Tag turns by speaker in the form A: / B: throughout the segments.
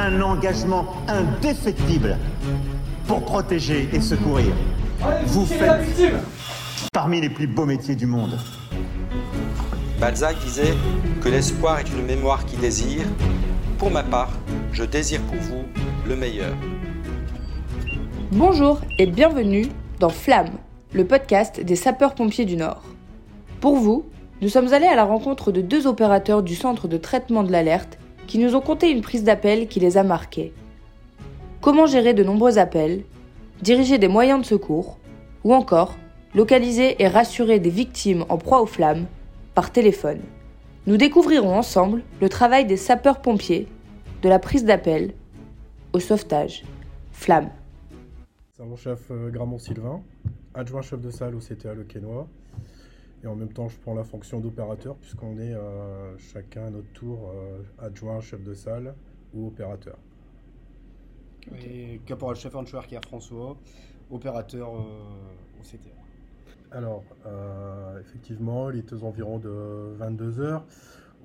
A: un engagement indéfectible pour protéger et secourir. Vous faites parmi les plus beaux métiers du monde.
B: Balzac disait que l'espoir est une mémoire qui désire. Pour ma part, je désire pour vous le meilleur.
C: Bonjour et bienvenue dans Flamme, le podcast des sapeurs-pompiers du Nord. Pour vous, nous sommes allés à la rencontre de deux opérateurs du centre de traitement de l'alerte qui nous ont conté une prise d'appel qui les a marqués. Comment gérer de nombreux appels, diriger des moyens de secours, ou encore localiser et rassurer des victimes en proie aux flammes par téléphone. Nous découvrirons ensemble le travail des sapeurs-pompiers, de la prise d'appel au sauvetage. Flamme.
D: Sergent-chef euh, Gramont Sylvain, adjoint chef de salle au CTA Le Quénois. Et en même temps, je prends la fonction d'opérateur puisqu'on est euh, chacun à notre tour euh, adjoint chef de salle ou opérateur.
E: Et caporal-chef Anchouer qui est François, opérateur au CTA.
D: Alors, euh, effectivement, il est aux environs de 22 heures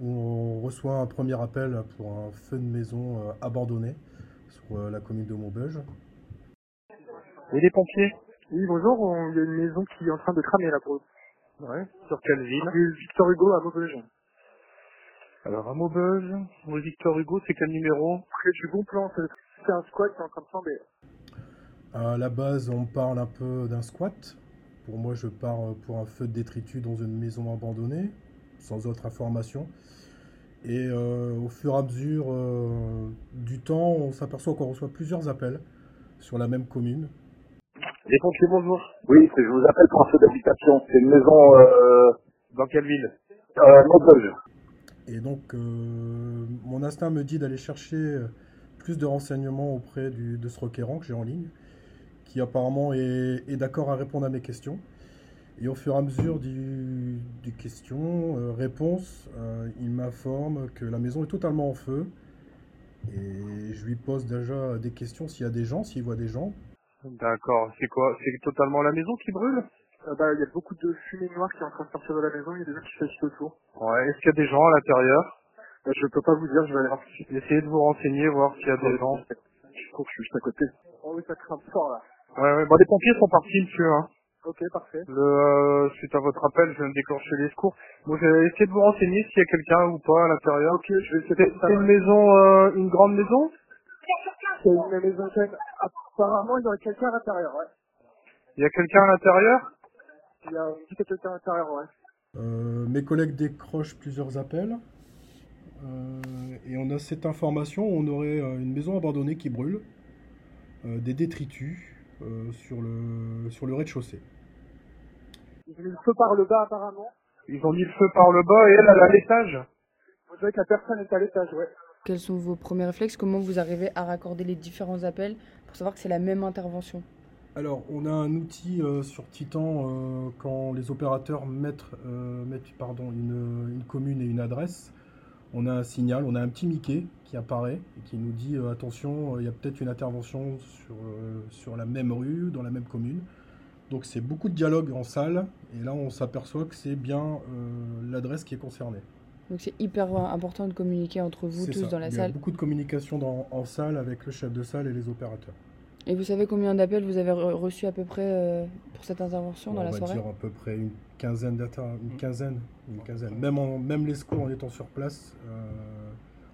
D: où on reçoit un premier appel pour un feu de maison euh, abandonné sur euh, la commune de Maubeuge.
F: Oui, les pompiers?
G: Oui, bonjour, on- il y a une maison qui est en train de cramer là pour
F: Ouais. Sur quelle ville
G: Victor Hugo à Maubeuge.
F: Alors, à Maubeuge, Victor Hugo, c'est quel numéro
G: Près du bon plan, c'est c'est un squat qui est en train de tomber.
D: À la base, on parle un peu d'un squat. Pour moi, je pars euh, pour un feu de détritus dans une maison abandonnée, sans autre information. Et euh, au fur et à mesure euh, du temps, on s'aperçoit qu'on reçoit plusieurs appels sur la même commune.
F: Bonjour.
H: Oui, c'est- je vous appelle pour un feu d'habitation. C'est une maison euh,
F: Dans quelle ville
H: euh, Maubeuge.
D: Et donc, euh, mon instinct me dit d'aller chercher euh, plus de renseignements auprès du- de ce requérant que j'ai en ligne, qui apparemment est, est d'accord à répondre à mes questions. Et au fur et à mesure du, des questions, euh, réponses, euh, il m'informe que la maison est totalement en feu. Et je lui pose déjà des questions s'il y a des gens, s'il voit des gens.
F: D'accord, c'est quoi? C'est totalement la maison qui brûle?
G: Euh, bah, il y a beaucoup de fumée noire qui est en train de sortir de la maison, il y a des gens qui s'agitent autour.
F: Ouais, est-ce qu'il y a des gens à l'intérieur?
G: Euh, je peux pas vous dire, je vais aller voir tout de suite.
F: Essayez de vous renseigner, voir s'il y a des gens.
G: Je cours, je suis juste à côté. Oh oui, ça craint fort là.
F: Ouais, ouais, bon, les pompiers sont partis, monsieur, hein.
G: Ok, parfait.
F: Le, euh, suite à votre appel, je viens de déclencher les secours. Bon, je vais essayer de vous renseigner s'il y a quelqu'un ou pas à l'intérieur.
G: Ok, je vais essayer
F: C'est
G: de
F: c'est une maison, euh, une grande maison?
G: C'est une maison quand même. Apparemment, il y aurait quelqu'un à l'intérieur, ouais.
F: Il y a quelqu'un à l'intérieur?
G: Il y a quelqu'un à l'intérieur, ouais.
D: Euh, mes collègues décrochent plusieurs appels. Euh, et on a cette information, on aurait euh, une maison abandonnée qui brûle, euh, des détritus euh, sur le, sur le rez-de-chaussée.
G: Ils ont mis le feu par le bas apparemment.
F: Ils ont mis le feu par le bas et elle, elle est à l'étage.
G: On dirait que la personne est à l'étage, ouais.
C: Quels sont vos premiers réflexes? Comment vous arrivez à raccorder les différents appels pour savoir que c'est la même intervention?
D: Alors, on a un outil euh, sur Titan euh, quand les opérateurs mettent, euh, mettent, pardon, une, une commune et une adresse. On a un signal, on a un petit Mickey qui apparaît et qui nous dit attention, il y a peut-être une intervention sur, sur la même rue, dans la même commune. Donc c'est beaucoup de dialogue en salle et là on s'aperçoit que c'est bien l'adresse qui est concernée.
C: Donc c'est hyper important de communiquer entre vous tous
D: ça.
C: dans la
D: Il y
C: salle.
D: a beaucoup de communication dans- en salle avec le chef de salle et les opérateurs.
C: Et vous savez combien d'appels vous avez re- reçus à peu près euh, pour cette intervention dans
D: on
C: la
D: va
C: soirée?
D: dire à peu près une quinzaine d'atta- une quinzaine, une quinzaine. Même, en- même les secours en étant sur place, euh,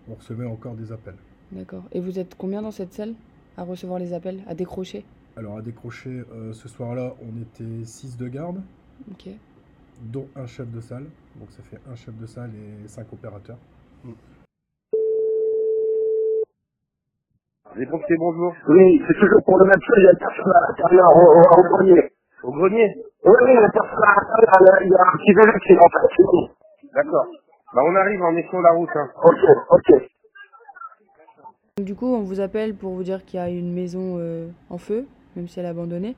D: on recevait encore des appels.
C: D'accord. Et vous êtes combien dans cette salle à recevoir les appels, à décrocher?
D: Alors à décrocher, euh, ce soir-là, on était 6 de garde,
C: Ok.
D: Dont un chef de salle. Donc ça fait un chef de salle et cinq opérateurs.
F: Les pompiers, bonjour.
H: Oui, c'est toujours pour le même chose. Il y a une personne à l'intérieur au, au, au grenier.
F: Au grenier
H: Oui, oui, il y a une personne à l'intérieur. Il y a un petit vélo qui est en.
F: D'accord. Bah, on arrive, on est sur la route, hein.
H: Ok, ok.
C: Du coup, on vous appelle pour vous dire qu'il y a une maison euh, en feu, même si elle est abandonnée.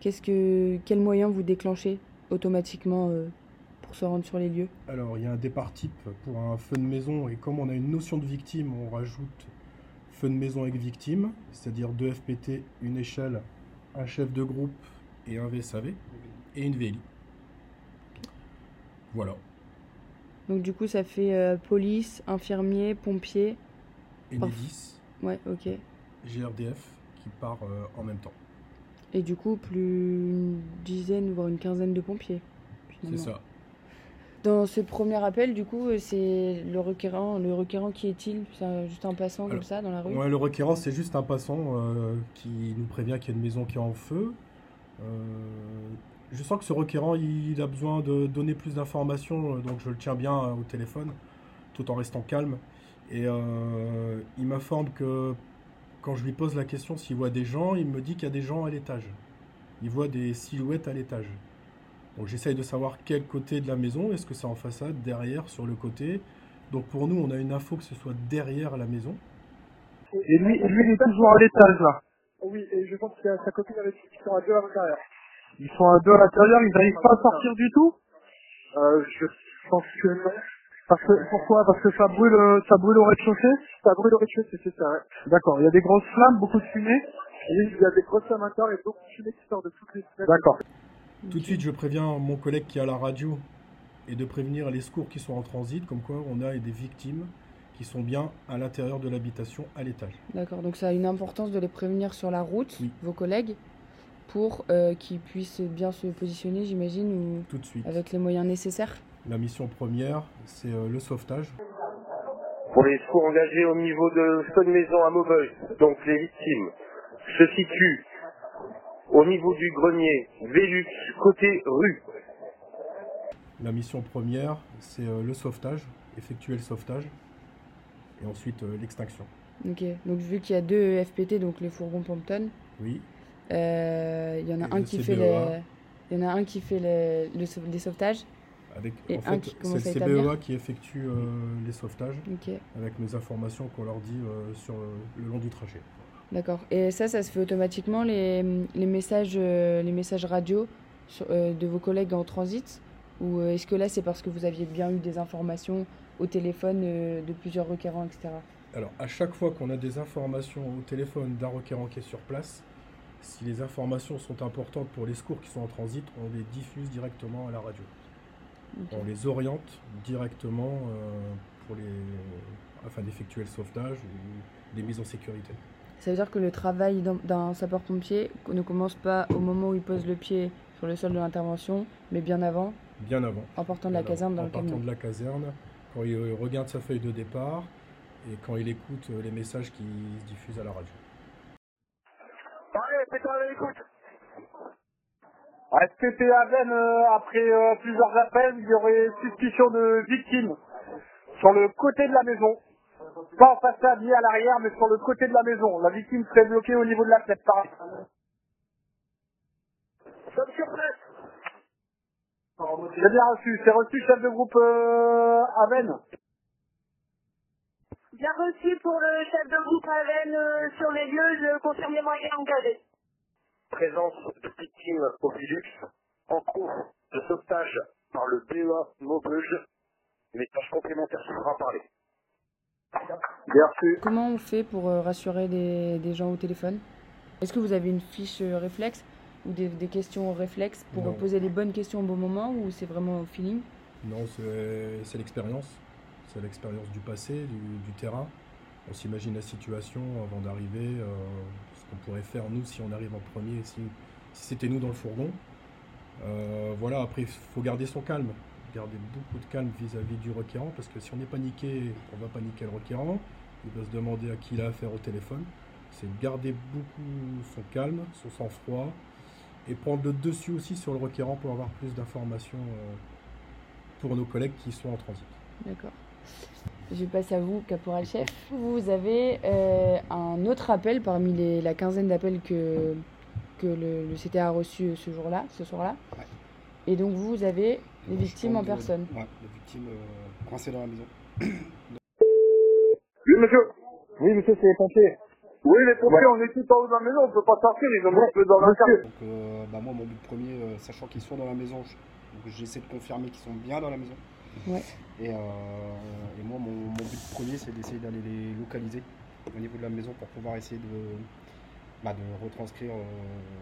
C: Qu'est-ce que, quel moyen vous déclenchez? Automatiquement euh, pour se rendre sur les lieux
D: Alors il y a un départ type pour un feu de maison et comme on a une notion de victime, on rajoute feu de maison avec victime, c'est-à-dire deux FPT, une échelle, un chef de groupe et un VSAV et une VLI. Voilà.
C: Donc du coup, ça fait euh, police, infirmier, pompier.
D: Et
C: Parf-
D: des 10.
C: Ouais, ok.
D: GRDF qui part euh, en même temps.
C: Et du coup, plus une dizaine, voire une quinzaine de pompiers.
D: C'est ça.
C: Dans ce premier appel, du coup, euh, c'est le requérant. Le requérant, qui est-il? C'est juste un passant comme ça dans la rue?
D: Ouais, le requérant, c'est juste un passant euh, qui nous prévient qu'il y a une maison qui est en feu. Euh, je sens que ce requérant, il a besoin de donner plus d'informations, donc je le tiens bien au téléphone, tout en restant calme. Et euh, il m'informe que quand je lui pose la question s'il voit des gens, il me dit qu'il y a des gens à l'étage. Il voit des silhouettes à l'étage. Donc j'essaye de savoir quel côté de la maison, est-ce que c'est en façade, derrière, sur le côté. Donc pour nous, on a une info que ce soit derrière la maison.
F: Et lui, lui, il est toujours à l'étage, là.
G: Oui, et je pense qu'il y a sa copine avec lui qui sont à deux à l'intérieur.
F: Ils sont à deux à l'intérieur, ils n'arrivent pas à sortir du tout?
G: Euh, je pense que non.
F: Parce que, pourquoi? Parce que ça brûle, euh, ça brûle au rez-de-chaussée?
G: Ça brûle au rez-de-chaussée, c'est ça, ouais.
F: D'accord, il y a des grosses flammes, beaucoup de fumée.
G: Oui, il y a des grosses flammes intérieures et beaucoup de fumée qui sort de toutes les fenêtres.
F: D'accord.
D: Tout de suite, je préviens mon collègue qui est à la radio et de prévenir les secours qui sont en transit, comme quoi on a des victimes qui sont bien à l'intérieur de l'habitation, à l'étage.
C: D'accord, donc ça a une importance de les prévenir sur la route,
D: Oui.
C: vos collègues, pour euh, qu'ils puissent bien se positionner, j'imagine, ou
D: Tout de suite.
C: avec les moyens nécessaires.
D: La mission première, c'est euh, le sauvetage.
I: pour les secours engagés au niveau de Stone Maison à Maubeuge, donc les victimes, se situent au niveau du grenier Vélux, côté rue.
D: La mission première, c'est euh, le sauvetage, effectuer le sauvetage, et ensuite euh, l'extinction.
C: Ok, donc vu qu'il y a deux FPT, donc les fourgons Pompton,
D: Oui,
C: euh, il y en a un qui fait les... Il y en a un qui fait les, les sauvetages.
D: avec
C: Et
D: en fait, c'est le. CBEA qui effectue euh, les sauvetages,
C: Ok,
D: avec nos informations qu'on leur dit euh, sur le long du trajet.
C: d'accord. Et ça, ça se fait automatiquement, les, les, messages, euh, les messages radio sur- de vos collègues en transit? Ou est-ce que là, c'est parce que vous aviez bien eu des informations au téléphone de plusieurs requérants, etc.
D: Alors, à chaque fois qu'on a des informations au téléphone d'un requérant qui est sur place, si les informations sont importantes pour les secours qui sont en transit, on les diffuse directement à la radio. On les oriente directement euh, pour les, afin d'effectuer le sauvetage ou des mises en sécurité.
C: Ça veut dire que le travail d'un- sapeur-pompier ne commence pas au moment où il pose le pied sur le sol de l'intervention, mais bien avant,
D: Bien avant.
C: en partant de la caserne dans
D: en
C: le
D: partant
C: camion.
D: de la caserne, quand il regarde sa feuille de départ et quand il écoute euh, les messages qui se diffusent à la radio.
G: Allez, fais-toi à l'écoute.
F: SPP Aven, euh, après euh, plusieurs appels, il y aurait suspicion de victime sur le côté de la maison? Pas en façade ni à l'arrière, mais sur le côté de la maison. La victime serait bloquée au niveau de la fenêtre, pareil.
G: Sommes sur place.
F: J'ai bien reçu. C'est reçu, chef de groupe euh, Aven.
J: Bien reçu pour le chef de groupe Aven euh, sur les lieux, je confirme les moyens engagés.
I: Présence de victimes au Vélux, en cours de sauvetage par le BEA Maubeuge. Message complémentaire sera parlé.
F: Bien reçu.
C: Comment on fait pour euh, rassurer des, des gens au téléphone? Est-ce que vous avez une fiche euh, réflexe ou des, des questions réflexes pour
D: Non.
C: poser les bonnes questions au bon moment ou c'est vraiment au feeling?
D: Non, c'est l'expérience. C'est l'expérience du passé, du, du terrain. On s'imagine la situation avant d'arriver, euh, qu'on pourrait faire nous si on arrive en premier, si, c'était nous dans le fourgon. Euh, voilà, après il faut garder son calme, garder beaucoup de calme vis-à-vis du requérant, parce que si on est paniqué, on va paniquer le requérant, il va se demander à qui il a affaire au téléphone. C'est de garder beaucoup son calme, son sang-froid, et prendre le dessus aussi sur le requérant pour avoir plus d'informations euh, pour nos collègues qui sont en transit.
C: D'accord. Je passe à vous, caporal chef. Vous avez euh, un autre appel parmi les, la quinzaine d'appels que, que le, le CTA a reçu ce jour-là, ce soir-là.
E: Ouais.
C: Et donc vous avez les victimes en
E: de-
C: personne.
E: Ouais, les victimes euh, coincées dans la maison.
F: Oui, monsieur. Oui, monsieur, c'est les pompiers. Oui, les pompiers, on est tout en haut de la maison, on peut pas sortir, ils ont peu dans la cave.
E: Donc, euh, bah, moi, mon but premier, euh, sachant qu'ils sont dans la maison, j'essaie de confirmer qu'ils sont bien dans la maison. Euh, et moi, mon, but premier, c'est d'essayer d'aller les localiser au niveau de la maison pour pouvoir essayer de, bah, retranscrire euh,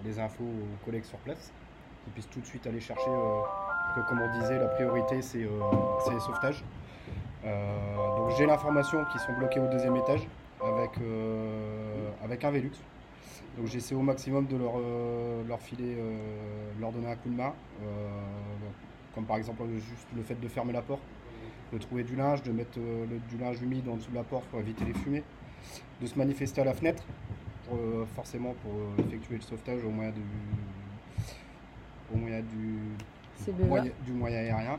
E: les infos aux collègues sur place, qu'ils puissent tout de suite aller chercher. euh, que, comme on disait, la priorité, c'est les sauvetages. Donc j'ai l'information qu'ils sont bloqués au deuxième étage. avec, avec un Velux. Donc j'essaie au maximum de leur, leur filer, leur donner un coup de main. Comme par exemple juste le fait de fermer la porte, de trouver du linge, de mettre du linge humide en dessous de la porte pour éviter les fumées, de se manifester à la fenêtre, forcément pour effectuer le sauvetage au moyen du, au moyen du, moyen, du moyen aérien.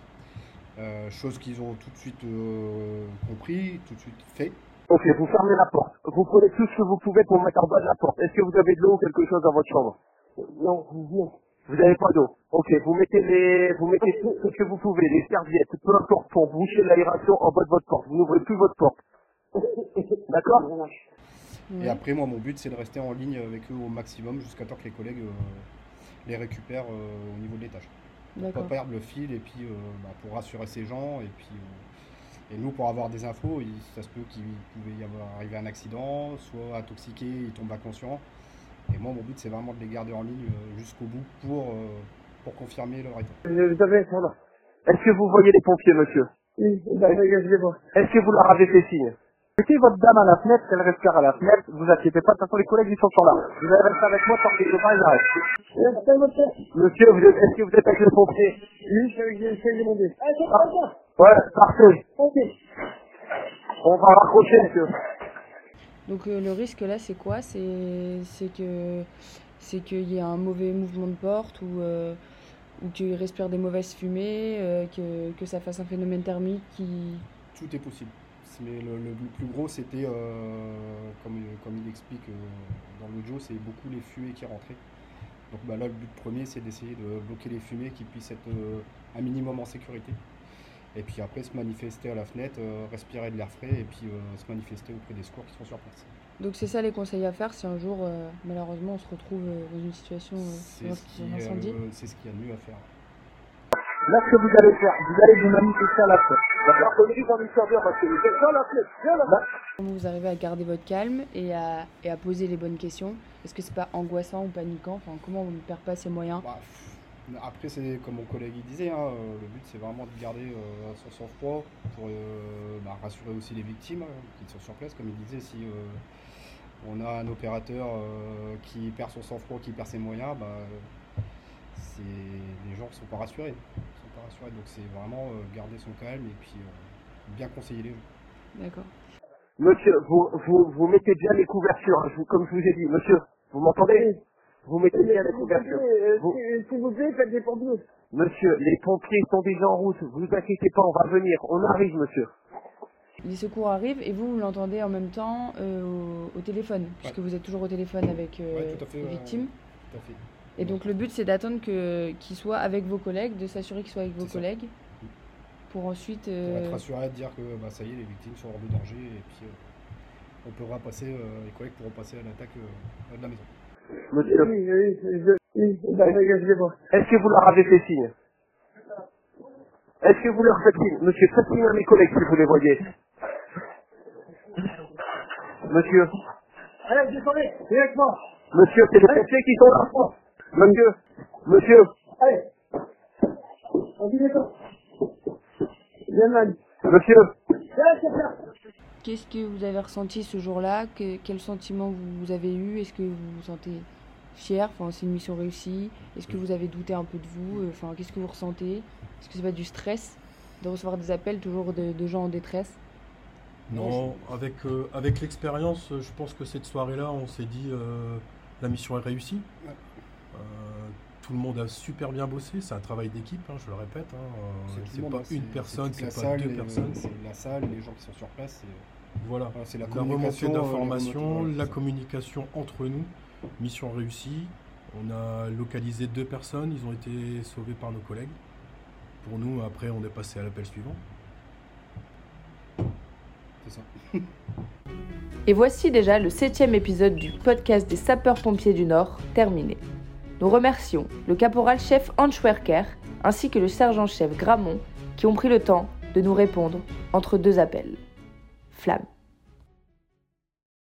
E: chose qu'ils ont tout de suite compris, tout de suite fait.
H: Ok, vous fermez la porte. Vous prenez tout ce que vous pouvez pour mettre en bas de la porte. Est-ce que vous avez de l'eau ou quelque chose dans votre chambre?
G: Non, non.
H: Vous n'avez pas d'eau. Ok, vous mettez les, vous mettez tout ce que vous pouvez, les serviettes, peu importe, pour boucher l'aération en bas de votre porte. Vous n'ouvrez plus votre porte. D'accord
E: Et après, moi, mon but, c'est de rester en ligne avec eux au maximum jusqu'à temps que les collègues euh, les récupèrent euh, au niveau de l'étage. Pour pas perdre le fil et puis euh, bah, pour rassurer ces gens et puis et nous, pour avoir des infos, ça se peut qu'il pouvait y avoir arrivé un accident, soit intoxiqué, il tombe inconscient. Et moi, mon but, c'est vraiment de les garder en ligne euh, jusqu'au bout pour, euh, pour confirmer leur état.
H: Est-ce que vous voyez les pompiers, monsieur
G: Oui, je les vois.
H: Est-ce que vous leur avez fait signe Mettez votre dame à la fenêtre, elle respire à la fenêtre, vous inquiétez pas, de toute façon les collègues ils sont là. Vous allez rester avec moi tant que les copains ils arrêtent. Monsieur, vous êtes, est-ce que vous êtes avec les pompiers
G: Oui, je vais demander. Ah, c'est
H: pas Ouais, parfait. On va raccrocher, monsieur.
C: Donc euh, le risque là, c'est quoi? C'est que c'est qu'il y ait un mauvais mouvement de porte ou euh, ou qu'il respire des mauvaises fumées, euh, que, ça fasse un phénomène thermique qui.
E: Tout est possible. Mais le, plus gros, c'était, comme, comme il explique dans l'audio, c'est beaucoup les fumées qui rentraient. Donc bah, là, le but premier, c'est d'essayer de bloquer les fumées qui puissent être un minimum en sécurité. Et puis après, se manifester à la fenêtre, euh, respirer de l'air frais et puis euh, se manifester auprès des secours qui sont sur place.
C: Donc c'est ça les conseils à faire si un jour, euh, malheureusement, on se retrouve dans une situation
E: d'incendie C'est ce qu'il y a de mieux à faire.
H: Là, ce que vous allez faire, vous allez vous manifester à la fenêtre. D'accord parce que vous êtes dans la fenêtre.
C: Comment vous arrivez à garder votre calme et à, et à poser les bonnes questions? Est-ce que c'est pas angoissant ou paniquant? Enfin, Comment on ne perd pas ses moyens?
E: Bah, après, c'est comme mon collègue il disait, hein, euh, le but c'est vraiment de garder euh, son sang-froid pour euh, bah, rassurer aussi les victimes hein, qui sont sur place. Comme il disait, si on a un opérateur qui perd son sang-froid, qui perd ses moyens, bah, les gens ne sont pas rassurés. Sont pas rassurés. Donc c'est vraiment garder son calme et puis bien conseiller les gens.
C: D'accord.
H: Monsieur, vous, vous, vous mettez bien les couvertures, hein, comme je vous ai dit. Monsieur, vous m'entendez? Vous mettez bien la couverture.
G: S'il vous plaît, faites des pompiers.
H: Monsieur, les pompiers sont déjà en route. Vous inquiétez pas, on va venir. On arrive, monsieur.
C: Les secours arrivent et vous, vous l'entendez en même temps euh, au, téléphone, puisque vous êtes toujours au téléphone avec euh, les victimes.
E: tout à fait.
C: Et donc le but, c'est d'attendre qu'ils soient avec vos collègues, de s'assurer qu'ils soient avec vos collègues, pour ensuite...
E: Euh... Pour être rassuré, de dire que bah, ça y est, les victimes sont hors de danger, et puis euh, on pourra passer, les collègues pourront passer à l'attaque de la maison.
H: Monsieur.
G: Oui, oui, je, oui, je vais voir.
H: Est-ce que vous leur avez fait signe? Est-ce que vous leur faites signe? Monsieur, faites signe à mes collègues si vous les voyez. Monsieur.
G: Allez, descendez, directement.
H: Monsieur, c'est les pompiers qui sont là. Monsieur, monsieur.
G: Allez. On dit. Bien mal.
H: Monsieur.
C: Qu'est-ce que vous avez ressenti ce jour-là? Quel sentiment vous avez eu? Est-ce que vous vous sentez fier Enfin, c'est une mission réussie. Est-ce que vous avez douté un peu de vous? Enfin, qu'est-ce que vous ressentez? Est-ce que c'est pas du stress de recevoir des appels toujours de, gens en détresse?
D: Non, avec, euh, avec l'expérience, je pense que cette soirée-là, on s'est dit euh, la mission est réussie. Euh, tout le monde a super bien bossé, c'est un travail d'équipe, hein, je le répète. Hein, c'est pas une personne, c'est pas deux personnes.
E: C'est la salle, les gens qui sont sur place.
D: Voilà, c'est la, communication d'informations, la communication entre nous. Mission réussie. On a localisé deux personnes, ils ont été sauvés par nos collègues. Pour nous, après, on est passé à l'appel suivant.
E: C'est ça.
C: Et voici déjà le septième épisode du podcast des sapeurs-pompiers du Nord terminé. Nous remercions le caporal-chef Anschwerker ainsi que le sergent-chef Gramont qui ont pris le temps de nous répondre entre deux appels. Flamme.